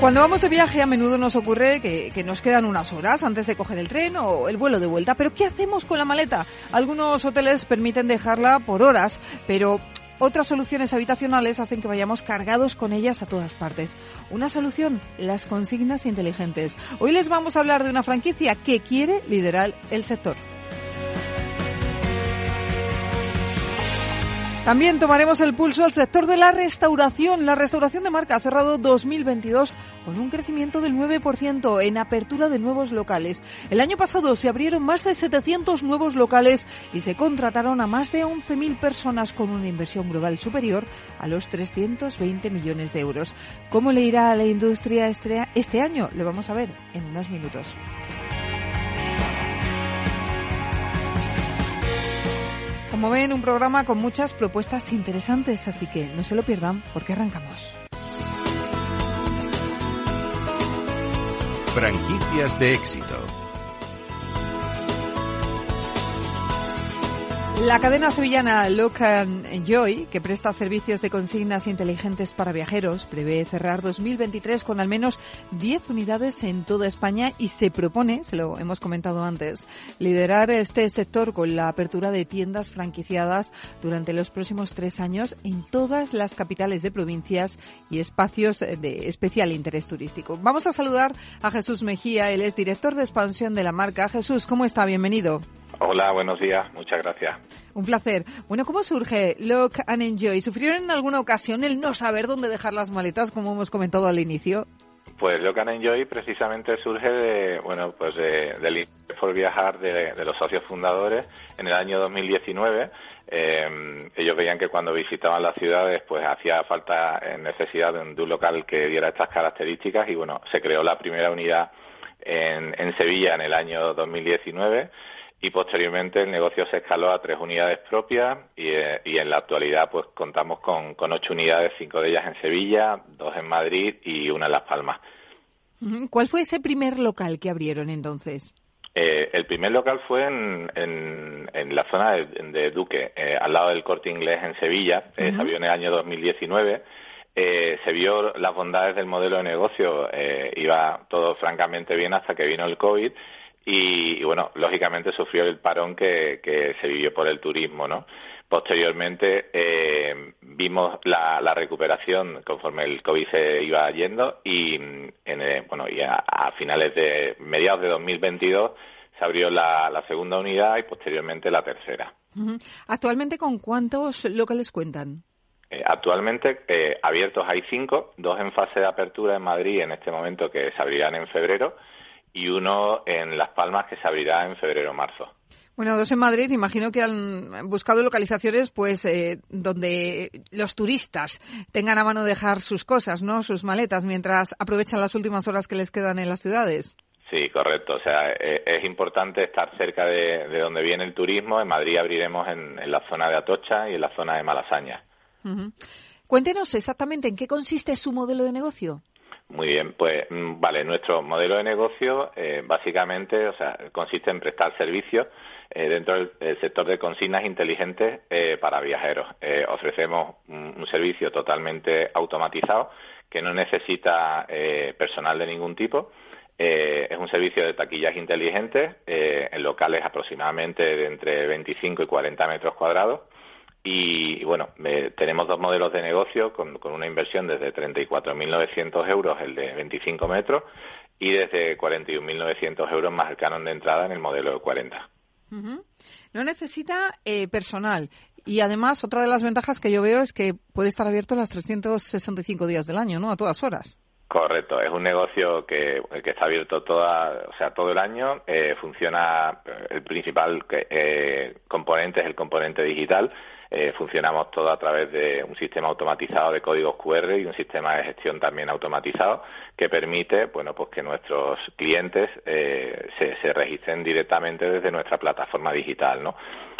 Cuando vamos de viaje a menudo nos ocurre que, nos quedan unas horas antes de coger el tren o el vuelo de vuelta. Pero ¿qué hacemos con la maleta? Algunos hoteles permiten dejarla por horas, pero otras soluciones habitacionales hacen que vayamos cargados con ellas a todas partes. Una solución, las consignas inteligentes. Hoy les vamos a hablar de una franquicia que quiere liderar el sector. También tomaremos el pulso al sector de la restauración. La restauración de marca ha cerrado 2022 con un crecimiento del 9% en apertura de nuevos locales. El año pasado se abrieron más de 700 nuevos locales y se contrataron a más de 11.000 personas con una inversión global superior a los 320 millones de euros. ¿Cómo le irá a la industria este, este año? Lo vamos a ver en unos minutos. Como ven, un programa con muchas propuestas interesantes, así que no se lo pierdan porque arrancamos. Franquicias de éxito. La cadena sevillana Look and Enjoy, que presta servicios de consignas inteligentes para viajeros, prevé cerrar 2023 con al menos 10 unidades en toda España y se propone, se lo hemos comentado antes, liderar este sector con la apertura de tiendas franquiciadas durante los próximos tres años en todas las capitales de provincias y espacios de especial interés turístico. Vamos a saludar a Jesús Mejía, él es director de expansión de la marca. Jesús, ¿cómo está? Bienvenido. Hola, buenos días, muchas gracias. Un placer. Bueno, ¿cómo surge Look and Enjoy? ¿Sufrieron en alguna ocasión el no saber dónde dejar las maletas, como hemos comentado al inicio? Pues Look and Enjoy precisamente surge de, bueno, pues de, del por viajar de, de, los socios fundadores en el año 2019. Eh, ellos veían que cuando visitaban las ciudades, pues hacía falta eh, necesidad de un, de un local que diera estas características y bueno, se creó la primera unidad en, en Sevilla en el año 2019 y posteriormente el negocio se escaló a tres unidades propias y, eh, y en la actualidad pues contamos con, con, ocho unidades, cinco de ellas en Sevilla, dos en Madrid y una en Las Palmas. ¿Cuál fue ese primer local que abrieron entonces? Eh, el primer local fue en, en, en la zona de, de Duque, eh, al lado del Corte Inglés en Sevilla, uh -huh. se abrió en el año 2019. Eh, se vio las bondades del modelo de negocio, eh, iba todo francamente bien hasta que vino el COVID y, y, bueno, lógicamente sufrió el parón que, que, se vivió por el turismo, ¿no? Posteriormente eh, vimos la, la, recuperación conforme el COVID se iba yendo y, en, eh, bueno, y a, a, finales de mediados de 2022 se abrió la, la segunda unidad y posteriormente la tercera. Actualmente, ¿con cuántos locales cuentan? Eh, actualmente eh, abiertos hay cinco, dos en fase de apertura en Madrid en este momento que se abrirán en febrero y uno en Las Palmas que se abrirá en febrero-marzo. Bueno, dos en Madrid, imagino que han buscado localizaciones pues eh, donde los turistas tengan a mano dejar sus cosas, ¿no? Sus maletas mientras aprovechan las últimas horas que les quedan en las ciudades. Sí, correcto. O sea, eh, es importante estar cerca de, de, donde viene el turismo. En Madrid abriremos en, en, la zona de Atocha y en la zona de Malasaña. Uh -huh. Cuéntenos exactamente en qué consiste su modelo de negocio. Muy bien, pues mm, vale, nuestro modelo de negocio eh, básicamente, o sea, consiste en prestar servicios eh, dentro del, sector de consignas inteligentes eh, para viajeros. Eh, ofrecemos un, un, servicio totalmente automatizado que no necesita eh, personal de ningún tipo. es un servicio de taquillas inteligentes en locales aproximadamente de entre 25 y 40 metros cuadrados y, bueno, eh, tenemos dos modelos de negocio con, con una inversión desde 34.900 euros, el de 25 metros, y desde 41.900 euros más el canon de entrada en el modelo de 40. Uh -huh. No necesita eh, personal. Y además, otra de las ventajas que yo veo es que puede estar abierto las 365 días del año, ¿no? A todas horas. Correcto, es un negocio que, que está abierto toda, o sea, todo el año. Eh, funciona, el principal eh, componente es el componente digital. Eh, funcionamos todo a través de un sistema automatizado de códigos QR y un sistema de gestión también automatizado que permite, bueno, pues que nuestros clientes eh, se, se registren directamente desde nuestra plataforma digital, ¿no?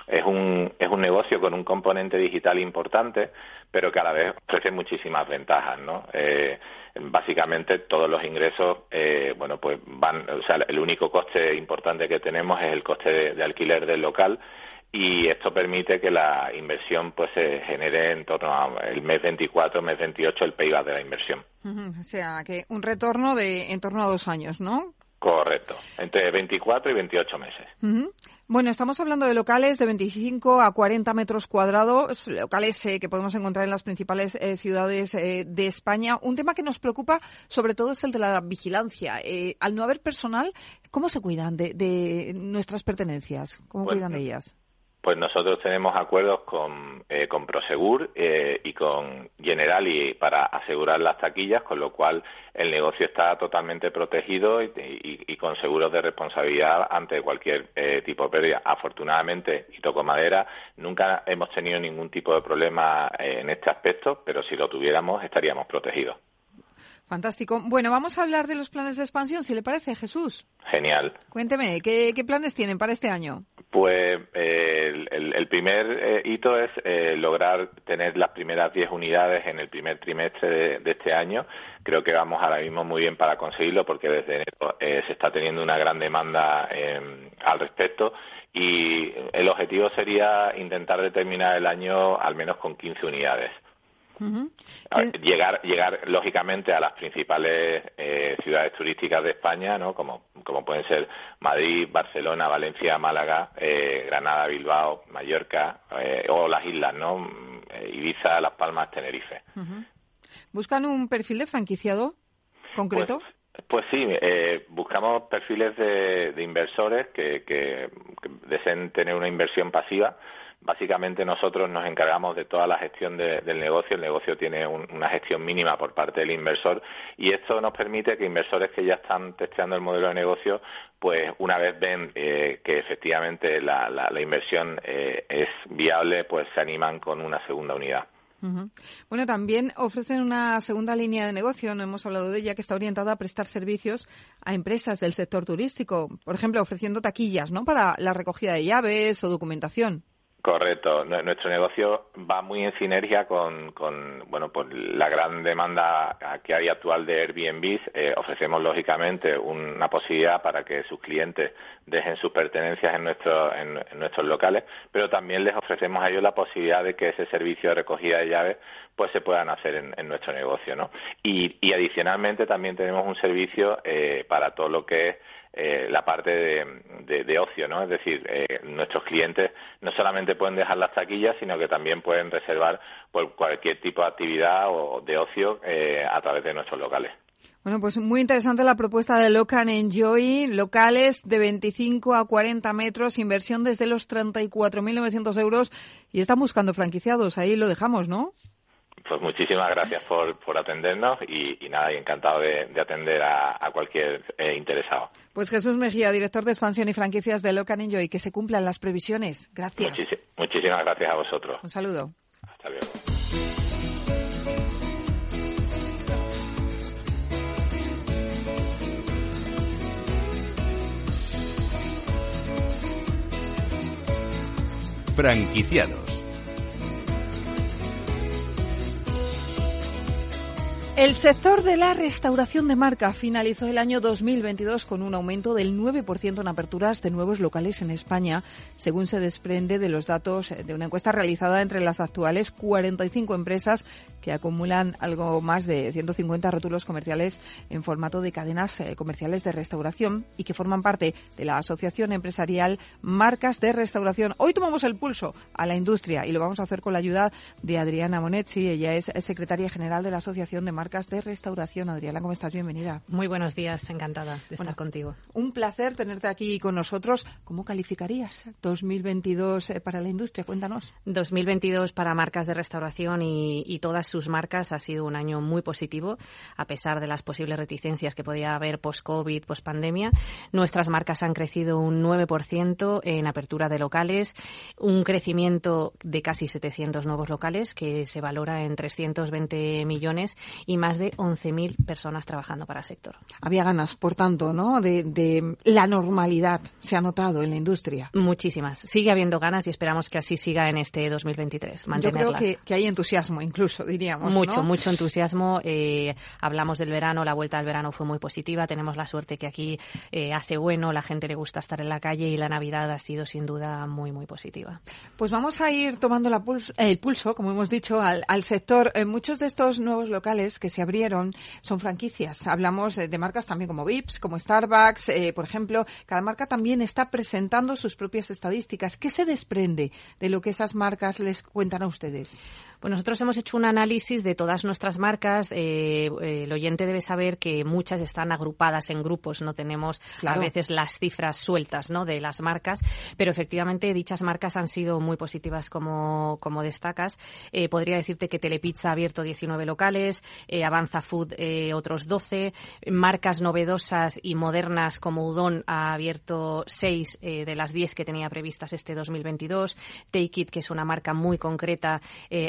es un, es un negocio con un componente digital importante, pero que a la vez ofrece muchísimas ventajas, ¿no? Eh, básicamente todos los ingresos, eh, bueno, pues van, o sea, el único coste importante que tenemos es el coste de, alquiler del local y esto permite que la inversión pues se genere en torno al mes 24, mes 28 el payback de la inversión. O sea, que un retorno de en torno a dos años, ¿no? Correcto, entre 24 y 28 meses. Bueno, estamos hablando de locales de 25 a 40 metros cuadrados, locales eh, que podemos encontrar en las principales eh, ciudades eh, de España. Un tema que nos preocupa sobre todo es el de la vigilancia. al no haber personal, ¿cómo se cuidan de, nuestras pertenencias? ¿Cómo cuidan de ellas? Pues nosotros tenemos acuerdos con, eh, con Prosegur eh, y con Generali para asegurar las taquillas, con lo cual el negocio está totalmente protegido y, con seguros de responsabilidad ante cualquier eh, tipo de pérdida. Afortunadamente, y toco madera, nunca hemos tenido ningún tipo de problema en este aspecto, pero si lo tuviéramos estaríamos protegidos. Fantástico. Bueno, vamos a hablar de los planes de expansión, si le parece, Jesús. Genial. Cuénteme, ¿qué, planes tienen para este año? Pues eh, el, primer eh, hito es eh, lograr tener las primeras 10 unidades en el primer trimestre de, este año. Creo que vamos ahora mismo muy bien para conseguirlo porque desde enero se está teniendo una gran demanda al respecto y el objetivo sería intentar determinar el año al menos con 15 unidades. Llegar, llegar lógicamente a las principales eh, ciudades turísticas de España, ¿no? Como, como pueden ser Madrid, Barcelona, Valencia, Málaga, eh, Granada, Bilbao, Mallorca eh, o las islas, ¿no? Ibiza, Las Palmas, Tenerife. ¿Buscan un perfil de franquiciado concreto? Pues, pues sí, buscamos perfiles de, inversores que, que, deseen tener una inversión pasiva Básicamente nosotros nos encargamos de toda la gestión del negocio. El negocio tiene una gestión mínima por parte del inversor y esto nos permite que inversores que ya están testeando el modelo de negocio, pues una vez ven eh, que efectivamente la, inversión eh, es viable, pues se animan con una segunda unidad. Bueno, también ofrecen una segunda línea de negocio, no hemos hablado de ella, que está orientada a prestar servicios a empresas del sector turístico, por ejemplo, ofreciendo taquillas, ¿no? Para la recogida de llaves o documentación. Correcto. Nuestro negocio va muy en sinergia con, bueno, pues la gran demanda que hay actual de Airbnb. Eh, ofrecemos, lógicamente, una posibilidad para que sus clientes dejen sus pertenencias en, en, nuestros locales, pero también les ofrecemos a ellos la posibilidad de que ese servicio de recogida de llaves pues se puedan hacer en, nuestro negocio, ¿no? Y, adicionalmente también tenemos un servicio eh, para todo lo que es eh, la parte de, ocio, ¿no? Es decir, eh, nuestros clientes no solamente pueden dejar las taquillas, sino que también pueden reservar por cualquier tipo de actividad o de ocio eh, a través de nuestros locales. Bueno, pues muy interesante la propuesta de Locan Enjoy, locales de 25 a 40 metros, inversión desde los 34.900 euros y están buscando franquiciados. Ahí lo dejamos, ¿no? Pues muchísimas gracias por, por atendernos y, nada, y encantado de, atender a, cualquier eh, interesado. Pues Jesús Mejía, director de expansión y franquicias de Locan Enjoy, que se cumplan las previsiones. Gracias. muchísimas gracias a vosotros. Un saludo. Hasta luego. Franquiciados El sector de la restauración de marca finalizó el año 2022 con un aumento del 9% en aperturas de nuevos locales en España, según se desprende de los datos de una encuesta realizada entre las actuales 45 empresas que acumulan algo más de 150 rótulos comerciales en formato de cadenas eh, comerciales de restauración y que forman parte de la Asociación Empresarial Marcas de Restauración. Hoy tomamos el pulso a la industria y lo vamos a hacer con la ayuda de Adriana Monetti. Ella es secretaria general de la Asociación de Marcas de restauración. Adriana, ¿cómo estás? Bienvenida. Muy buenos días, encantada de estar contigo. Un placer tenerte aquí con nosotros. ¿Cómo calificarías 2022 eh, para la industria? Cuéntanos. 2022 para marcas de restauración y, y todas sus marcas ha sido un año muy positivo, a pesar de las posibles reticencias que podía haber post-COVID, post-pandemia. Nuestras marcas han crecido un 9% en apertura de locales, un crecimiento de casi 700 nuevos locales que se valora en 320 millones y más de 11.000 personas trabajando para el sector. Había ganas, por tanto, ¿no? De, la normalidad, se ha notado en la industria. Muchísimas. Sigue habiendo ganas y esperamos que así siga en este 2023. Mantenerlas. Yo creo que, hay entusiasmo, incluso, diríamos. Mucho, mucho entusiasmo. Eh, hablamos del verano, la vuelta al verano fue muy positiva. Tenemos la suerte que aquí eh, hace bueno, la gente le gusta estar en la calle y la Navidad ha sido sin duda muy, muy positiva. Pues vamos a ir tomando la el pulso, como hemos dicho, al, sector. Eh, muchos de estos nuevos locales que se abrieron son franquicias. Hablamos de marcas también como Vips, como Starbucks, por ejemplo. Cada marca también está presentando sus propias estadísticas. ¿Qué se desprende de lo que esas marcas les cuentan a ustedes? Pues nosotros hemos hecho un análisis de todas nuestras marcas. Eh, eh, el oyente debe saber que muchas están agrupadas en grupos. No tenemos a veces las cifras sueltas ¿no? de las marcas, pero efectivamente dichas marcas han sido muy positivas como, como destacas. Eh, podría decirte que Telepizza ha abierto 19 locales, Avanza Food otros 12, marcas novedosas y modernas como Udon ha abierto 6 de las 10 que tenía previstas este 2022, Take It, que es una marca muy concreta,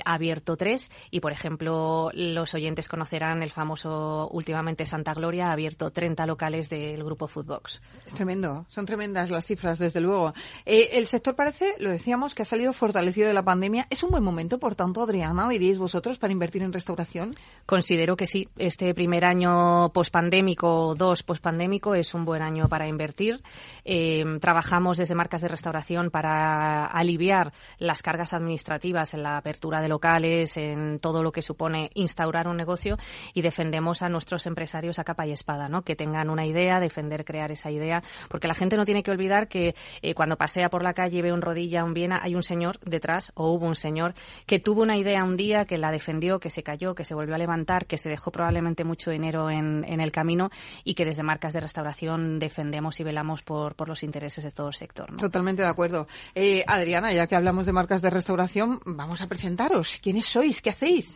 ha abierto tres y, por ejemplo, los oyentes conocerán el famoso últimamente Santa Gloria, ha abierto 30 locales del grupo Foodbox. Es tremendo, son tremendas las cifras, desde luego. Eh, el sector parece, lo decíamos, que ha salido fortalecido de la pandemia. ¿Es un buen momento, por tanto, Adriana, diríais vosotros, para invertir en restauración? Considero que sí. Este primer año pospandémico, dos pospandémico, es un buen año para invertir. Eh, trabajamos desde marcas de restauración para aliviar las cargas administrativas en la apertura de locales en todo lo que supone instaurar un negocio y defendemos a nuestros empresarios a capa y espada, ¿no? Que tengan una idea, defender, crear esa idea, porque la gente no tiene que olvidar que eh, cuando pasea por la calle ve un rodilla, un Viena, hay un señor detrás o hubo un señor que tuvo una idea un día, que la defendió, que se cayó, que se volvió a levantar, que se dejó probablemente mucho dinero en, en el camino y que desde marcas de restauración defendemos y velamos por, por los intereses de todo el sector. Totalmente de acuerdo. Eh, Adriana, ya que hablamos de marcas de restauración, vamos a presentaros. ¿Quiénes sois? ¿Qué hacéis?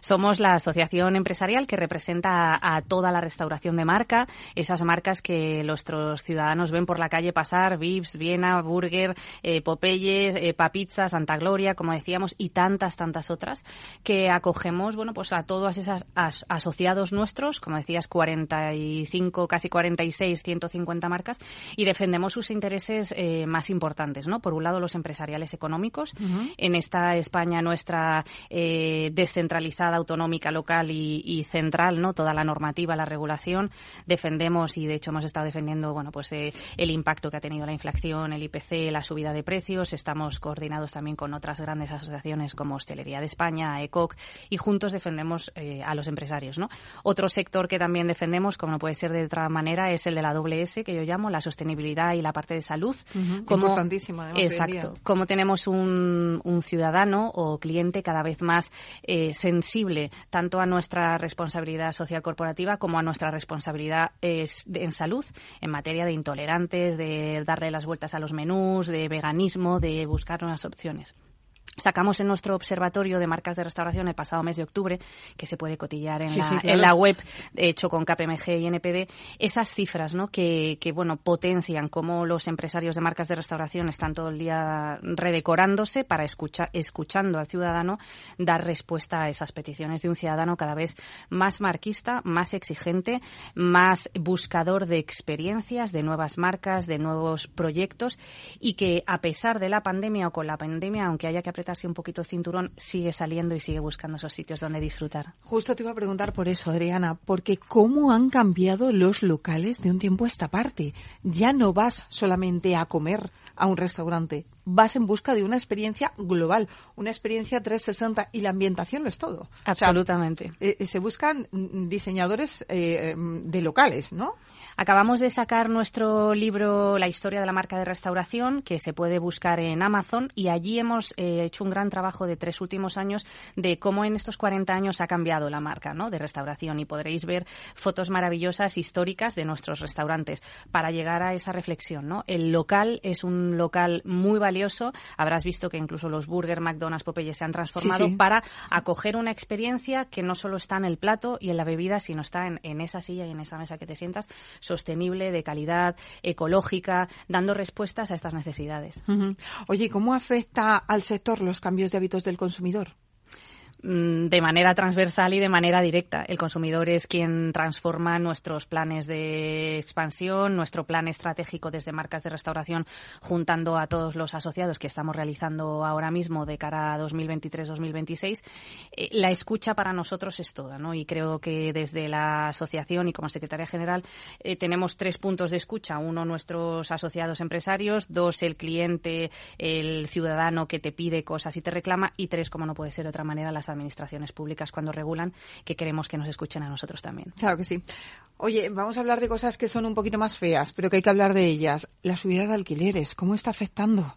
Somos la asociación empresarial que representa a, toda la restauración de marca, esas marcas que nuestros ciudadanos ven por la calle pasar, Vips, Viena, Burger, eh, Popeyes, eh, Papizza, Santa Gloria, como decíamos, y tantas, tantas otras, que acogemos, bueno, pues a todos esos asociados nuestros, como decías, 45, casi 46, 150 marcas, y defendemos sus intereses eh, más importantes, ¿no? Por un lado, los empresariales económicos. En esta España nuestra eh, descentralizada, autonómica, local y, central, ¿no? Toda la normativa, la regulación. Defendemos y de hecho hemos estado defendiendo, bueno, pues eh, el impacto que ha tenido la inflación, el IPC, la subida de precios. Estamos coordinados también con otras grandes asociaciones como Hostelería de España, ECOC y juntos defendemos eh, a los empresarios, ¿no? Otro sector que también defendemos, como no puede ser de otra manera, es el de la doble S que yo llamo la sostenibilidad y la parte de salud. como, Importantísimo, además, Exacto. Como tenemos un, un ciudadano o cliente cada vez más eh, sensible tanto a nuestra responsabilidad social corporativa como a nuestra responsabilidad en salud en materia de intolerantes, de darle las vueltas a los menús, de veganismo, de buscar nuevas opciones. Sacamos en nuestro observatorio de marcas de restauración el pasado mes de octubre, que se puede cotillar en, la, en la, web, hecho con KPMG y NPD, esas cifras ¿no? que, que, bueno, potencian cómo los empresarios de marcas de restauración están todo el día redecorándose para escuchar, escuchando al ciudadano dar respuesta a esas peticiones de un ciudadano cada vez más marquista, más exigente, más buscador de experiencias, de nuevas marcas, de nuevos proyectos y que a pesar de la pandemia o con la pandemia, aunque haya que apretar un poquito el cinturón, sigue saliendo y sigue buscando esos sitios donde disfrutar. Justo te iba a preguntar por eso, Adriana, porque cómo han cambiado los locales de un tiempo a esta parte. Ya no vas solamente a comer a un restaurante, vas en busca de una experiencia global, una experiencia 360 y la ambientación lo es todo. Absolutamente. Eh, se buscan diseñadores eh, de locales, ¿no? Acabamos de sacar nuestro libro La historia de la marca de restauración, que se puede buscar en Amazon, y allí hemos eh, hecho un gran trabajo de tres últimos años de cómo en estos 40 años ha cambiado la marca ¿no? de restauración y podréis ver fotos maravillosas históricas de nuestros restaurantes para llegar a esa reflexión. ¿no? El local es un local muy valioso. Habrás visto que incluso los burger, McDonald's, Popeye se han transformado para acoger una experiencia que no solo está en el plato y en la bebida, sino está en, en esa silla y en esa mesa que te sientas, sostenible, de calidad, ecológica, dando respuestas a estas necesidades. Oye, ¿cómo afecta al sector los cambios de hábitos del consumidor? Mm, de manera transversal y de manera directa. El consumidor es quien transforma nuestros planes de expansión, nuestro plan estratégico desde marcas de restauración, juntando a todos los asociados que estamos realizando ahora mismo de cara a 2023-2026. Eh, la escucha para nosotros es toda, ¿no? Y creo que desde la asociación y como secretaria general eh, tenemos tres puntos de escucha. Uno, nuestros asociados empresarios. Dos, el cliente, el ciudadano que te pide cosas y te reclama. Y tres, como no puede ser de otra manera, las administraciones públicas cuando regulan, que queremos que nos escuchen a nosotros también. Claro que sí. Oye, vamos a hablar de cosas que son un poquito más feas, pero que hay que hablar de ellas. La subida de alquileres, ¿cómo está afectando?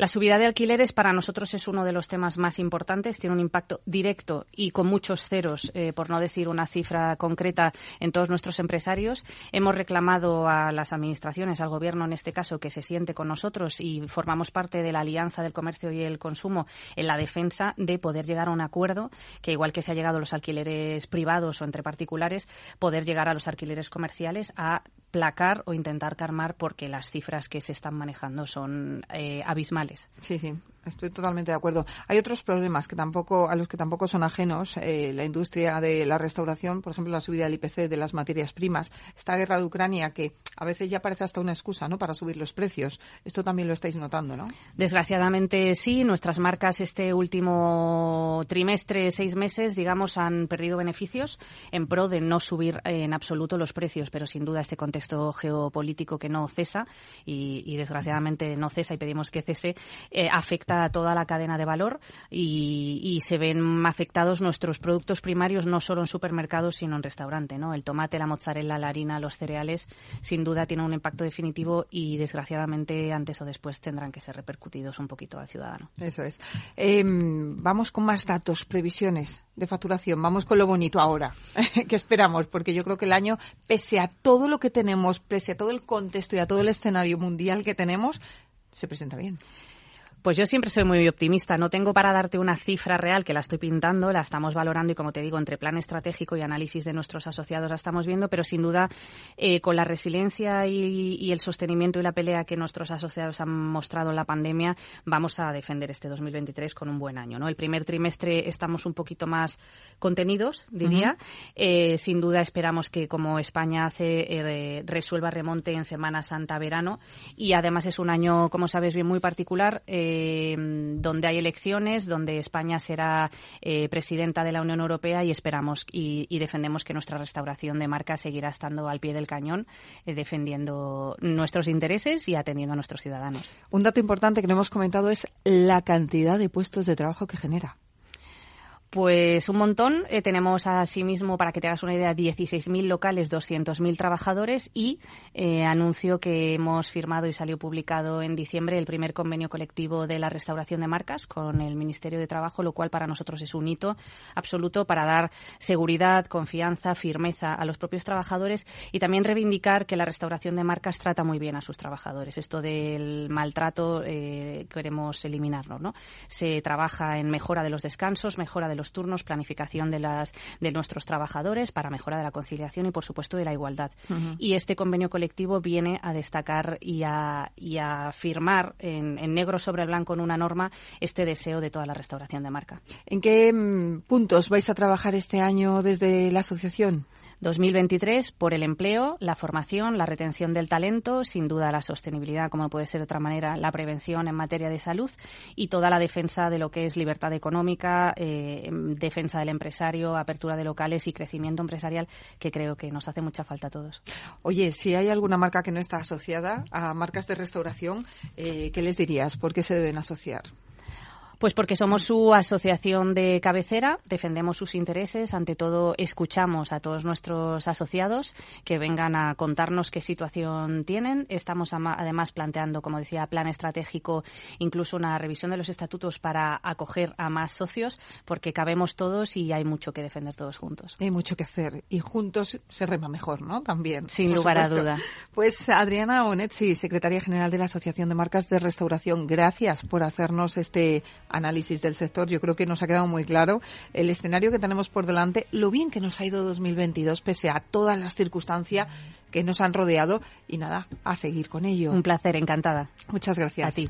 La subida de alquileres para nosotros es uno de los temas más importantes. Tiene un impacto directo y con muchos ceros, eh, por no decir una cifra concreta, en todos nuestros empresarios. Hemos reclamado a las administraciones, al Gobierno en este caso, que se siente con nosotros y formamos parte de la Alianza del Comercio y el Consumo en la defensa de poder llegar a un acuerdo que, igual que se ha llegado a los alquileres privados o entre particulares, poder llegar a los alquileres comerciales a placar o intentar calmar porque las cifras que se están manejando son eh, abismales. Sí, sí. Estoy totalmente de acuerdo. Hay otros problemas que tampoco, a los que tampoco son ajenos. Eh, la industria de la restauración, por ejemplo, la subida del IPC de las materias primas, esta guerra de Ucrania que a veces ya parece hasta una excusa, ¿no? Para subir los precios. Esto también lo estáis notando, ¿no? Desgraciadamente sí. Nuestras marcas este último trimestre, seis meses, digamos, han perdido beneficios en pro de no subir en absoluto los precios, pero sin duda este contexto geopolítico que no cesa y, desgraciadamente no cesa y pedimos que cese eh, afecta toda la cadena de valor y, se ven afectados nuestros productos primarios no solo en supermercados sino en restaurante, ¿no? El tomate, la mozzarella, la harina, los cereales, sin duda tienen un impacto definitivo y desgraciadamente antes o después tendrán que ser repercutidos un poquito al ciudadano. Eso es. Em, vamos con más datos, previsiones de facturación. Vamos con lo bonito ahora. ¿Qué esperamos? Porque yo creo que el año, pese a todo lo que tenemos, pese a todo el contexto y a todo el escenario mundial que tenemos, se presenta bien. Pues yo siempre soy muy optimista. No tengo para darte una cifra real que la estoy pintando, la estamos valorando y, como te digo, entre plan estratégico y análisis de nuestros asociados la estamos viendo, pero sin duda, eh, con la resiliencia y, el sostenimiento y la pelea que nuestros asociados han mostrado en la pandemia, vamos a defender este 2023 con un buen año. ¿no? El primer trimestre estamos un poquito más contenidos, diría. Eh, sin duda, esperamos que, como España hace, eh, resuelva remonte en Semana Santa-verano y además es un año, como sabes bien, muy particular. Eh, donde hay elecciones, donde España será eh, presidenta de la Unión Europea y esperamos y, defendemos que nuestra restauración de marca seguirá estando al pie del cañón, eh, defendiendo nuestros intereses y atendiendo a nuestros ciudadanos. Un dato importante que no hemos comentado es la cantidad de puestos de trabajo que genera. Pues un montón. Eh, tenemos asimismo, para que te hagas una idea, 16.000 locales, 200.000 trabajadores y eh, anuncio que hemos firmado y salió publicado en diciembre el primer convenio colectivo de la restauración de marcas con el Ministerio de Trabajo, lo cual para nosotros es un hito absoluto para dar seguridad, confianza, firmeza a los propios trabajadores y también reivindicar que la restauración de marcas trata muy bien a sus trabajadores. Esto del maltrato eh, queremos eliminarlo, ¿no? Se trabaja en mejora de los descansos, mejora de los turnos, planificación de, las, de nuestros trabajadores para mejora de la conciliación y, por supuesto, de la igualdad. Y este convenio colectivo viene a destacar y a, y a firmar en, en, negro sobre blanco en una norma este deseo de toda la restauración de marca. ¿En qué mm, puntos vais a trabajar este año desde la asociación? 2023 por el empleo, la formación, la retención del talento, sin duda la sostenibilidad, como puede ser de otra manera, la prevención en materia de salud y toda la defensa de lo que es libertad económica, eh, defensa del empresario, apertura de locales y crecimiento empresarial, que creo que nos hace mucha falta a todos. Oye, si hay alguna marca que no está asociada a marcas de restauración, eh, ¿qué les dirías? ¿Por qué se deben asociar? Pues porque somos su asociación de cabecera, defendemos sus intereses, ante todo escuchamos a todos nuestros asociados que vengan a contarnos qué situación tienen. Estamos además planteando, como decía, plan estratégico, incluso una revisión de los estatutos para acoger a más socios, porque cabemos todos y hay mucho que defender todos juntos. Hay mucho que hacer y juntos se rema mejor, ¿no? También. Sin lugar a duda. Pues Adriana Onetzi, secretaria general de la Asociación de Marcas de Restauración, gracias por hacernos este análisis del sector. Yo creo que nos ha quedado muy claro el escenario que tenemos por delante, lo bien que nos ha ido 2022 pese a todas las circunstancias que nos han rodeado y nada, a seguir con ello. Un placer, encantada. Muchas gracias. A ti.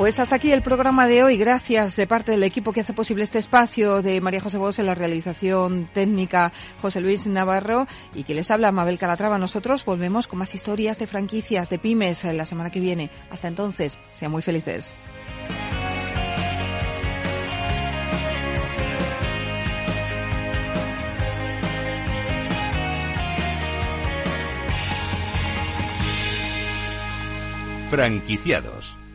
Pues hasta aquí el programa de hoy. Gracias de parte del equipo que hace posible este espacio de María José Bos en la realización técnica José Luis Navarro y que les habla Mabel Calatrava. Nosotros volvemos con más historias de franquicias, de pymes la semana que viene. Hasta entonces, sean muy felices. Franquiciados